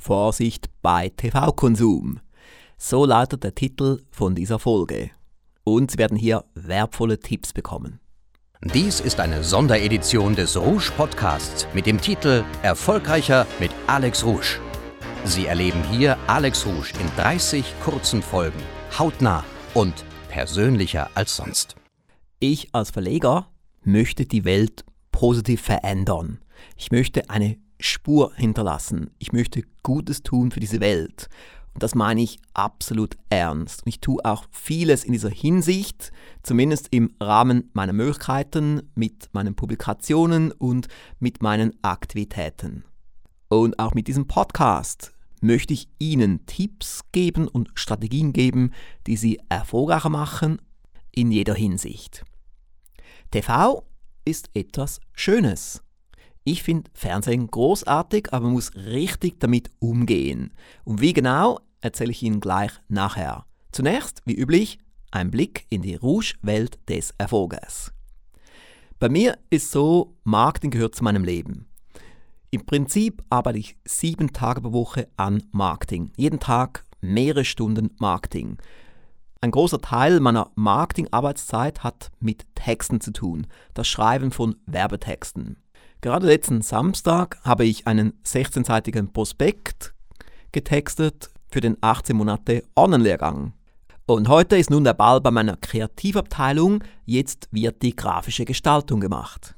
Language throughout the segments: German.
Vorsicht bei TV-Konsum. So lautet der Titel von dieser Folge. Und Sie werden hier wertvolle Tipps bekommen. Dies ist eine Sonderedition des Rouge Podcasts mit dem Titel Erfolgreicher mit Alex Rouge. Sie erleben hier Alex Rouge in 30 kurzen Folgen, hautnah und persönlicher als sonst. Ich als Verleger möchte die Welt positiv verändern. Ich möchte eine Spur hinterlassen. Ich möchte Gutes tun für diese Welt. Und das meine ich absolut ernst. Und ich tue auch vieles in dieser Hinsicht, zumindest im Rahmen meiner Möglichkeiten, mit meinen Publikationen und mit meinen Aktivitäten. Und auch mit diesem Podcast möchte ich Ihnen Tipps geben und Strategien geben, die Sie erfolgreicher machen in jeder Hinsicht. TV ist etwas Schönes. Ich finde Fernsehen großartig, aber man muss richtig damit umgehen. Und wie genau, erzähle ich Ihnen gleich nachher. Zunächst, wie üblich, ein Blick in die Rouge-Welt des Erfolges. Bei mir ist so, Marketing gehört zu meinem Leben. Im Prinzip arbeite ich sieben Tage pro Woche an Marketing. Jeden Tag mehrere Stunden Marketing. Ein großer Teil meiner Marketing-Arbeitszeit hat mit Texten zu tun, das Schreiben von Werbetexten. Gerade letzten Samstag habe ich einen 16-seitigen Prospekt getextet für den 18 Monate Online-Lehrgang. Und heute ist nun der Ball bei meiner Kreativabteilung, jetzt wird die grafische Gestaltung gemacht.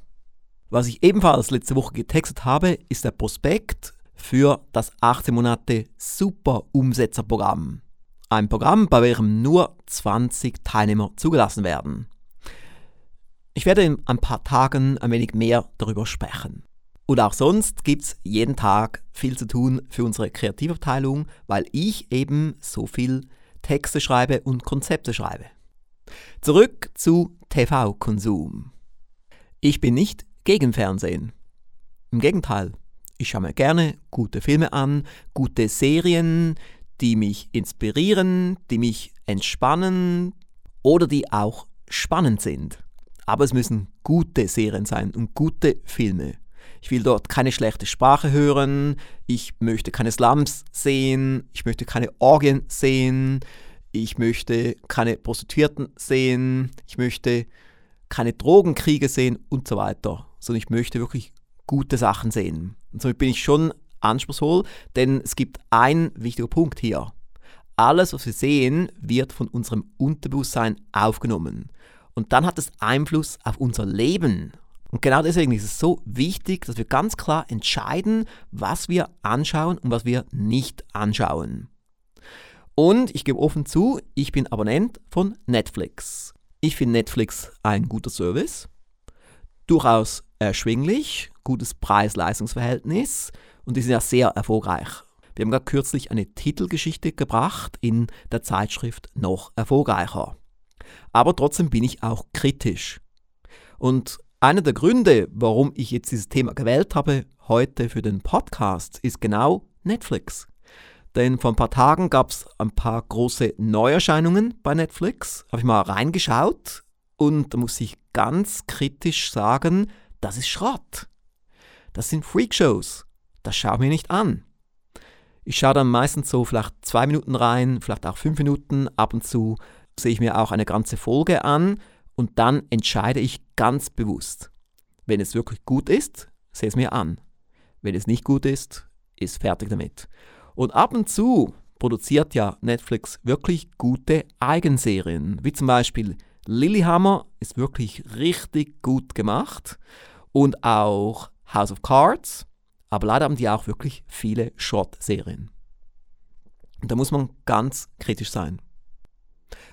Was ich ebenfalls letzte Woche getextet habe, ist der Prospekt für das 18 Monate Super Umsetzerprogramm. Ein Programm, bei welchem nur 20 Teilnehmer zugelassen werden. Ich werde in ein paar Tagen ein wenig mehr darüber sprechen. Und auch sonst gibt es jeden Tag viel zu tun für unsere Kreativabteilung, weil ich eben so viel Texte schreibe und Konzepte schreibe. Zurück zu TV-Konsum. Ich bin nicht gegen Fernsehen. Im Gegenteil, ich schaue mir gerne gute Filme an, gute Serien, die mich inspirieren, die mich entspannen oder die auch spannend sind. Aber es müssen gute Serien sein und gute Filme. Ich will dort keine schlechte Sprache hören, ich möchte keine Slums sehen, ich möchte keine Orgien sehen, ich möchte keine Prostituierten sehen, ich möchte keine Drogenkriege sehen und so weiter, sondern ich möchte wirklich gute Sachen sehen. Und somit bin ich schon anspruchsvoll, denn es gibt einen wichtigen Punkt hier. Alles, was wir sehen, wird von unserem Unterbewusstsein aufgenommen. Und dann hat es Einfluss auf unser Leben. Und genau deswegen ist es so wichtig, dass wir ganz klar entscheiden, was wir anschauen und was wir nicht anschauen. Und ich gebe offen zu, ich bin Abonnent von Netflix. Ich finde Netflix ein guter Service, durchaus erschwinglich, gutes Preis-Leistungs-Verhältnis und die sind ja sehr erfolgreich. Wir haben gerade kürzlich eine Titelgeschichte gebracht in der Zeitschrift Noch erfolgreicher aber trotzdem bin ich auch kritisch. Und einer der Gründe, warum ich jetzt dieses Thema gewählt habe, heute für den Podcast, ist genau Netflix. Denn vor ein paar Tagen gab es ein paar große Neuerscheinungen bei Netflix. Habe ich mal reingeschaut und da muss ich ganz kritisch sagen, das ist Schrott. Das sind Freakshows. Das schaue mir nicht an. Ich schaue dann meistens so vielleicht zwei Minuten rein, vielleicht auch fünf Minuten. Ab und zu sehe ich mir auch eine ganze Folge an und dann entscheide ich ganz bewusst. Wenn es wirklich gut ist, sehe es mir an. Wenn es nicht gut ist, ist fertig damit. Und ab und zu produziert ja Netflix wirklich gute Eigenserien, wie zum Beispiel Lilyhammer ist wirklich richtig gut gemacht und auch House of Cards, aber leider haben die auch wirklich viele Short-Serien. Da muss man ganz kritisch sein.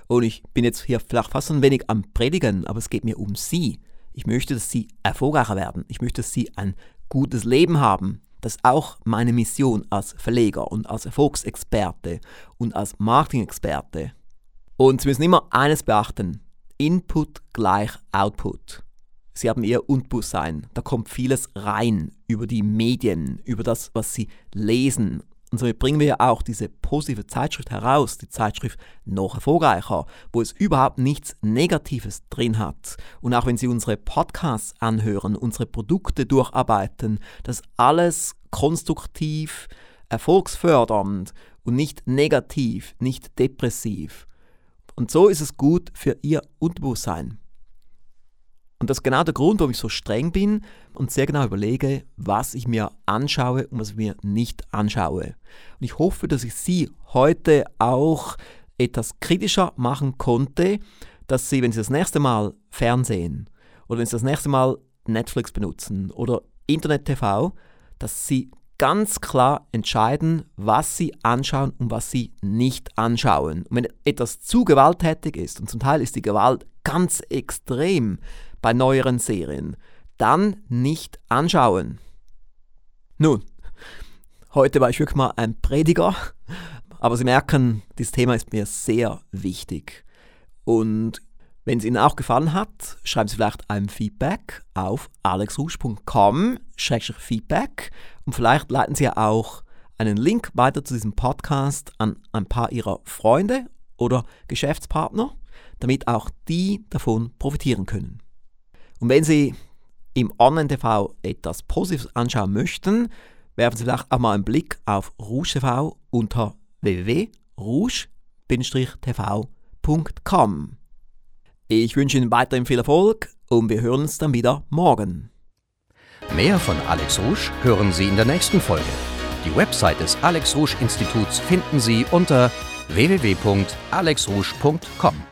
Und ich bin jetzt hier vielleicht fast ein wenig am Predigen, aber es geht mir um Sie. Ich möchte, dass Sie erfolgreicher werden. Ich möchte, dass Sie ein gutes Leben haben. Das ist auch meine Mission als Verleger und als Erfolgsexperte und als Marketing-Experte. Und Sie müssen immer eines beachten. Input gleich Output. Sie haben Ihr Unbewusstsein. Da kommt vieles rein über die Medien, über das, was Sie lesen und somit bringen wir ja auch diese positive Zeitschrift heraus, die Zeitschrift noch erfolgreicher, wo es überhaupt nichts Negatives drin hat. Und auch wenn Sie unsere Podcasts anhören, unsere Produkte durcharbeiten, das alles konstruktiv, erfolgsfördernd und nicht negativ, nicht depressiv. Und so ist es gut für Ihr Unterbewusstsein. Und das ist genau der Grund, warum ich so streng bin und sehr genau überlege, was ich mir anschaue und was ich mir nicht anschaue. Und ich hoffe, dass ich Sie heute auch etwas kritischer machen konnte, dass Sie, wenn Sie das nächste Mal Fernsehen oder wenn Sie das nächste Mal Netflix benutzen oder Internet TV, dass Sie ganz klar entscheiden, was Sie anschauen und was Sie nicht anschauen. Und wenn etwas zu gewalttätig ist, und zum Teil ist die Gewalt ganz extrem, bei neueren Serien. Dann nicht anschauen. Nun, heute war ich wirklich mal ein Prediger, aber Sie merken, dieses Thema ist mir sehr wichtig. Und wenn es Ihnen auch gefallen hat, schreiben Sie vielleicht ein Feedback auf alexrusch.com-feedback und vielleicht leiten Sie auch einen Link weiter zu diesem Podcast an ein paar Ihrer Freunde oder Geschäftspartner, damit auch die davon profitieren können. Und wenn Sie im Online-TV etwas Positives anschauen möchten, werfen Sie vielleicht auch mal einen Blick auf Rouge TV unter www.rouge-tv.com. Ich wünsche Ihnen weiterhin viel Erfolg und wir hören uns dann wieder morgen. Mehr von Alex Rouge hören Sie in der nächsten Folge. Die Website des Alex Rouge Instituts finden Sie unter www.alexrouge.com.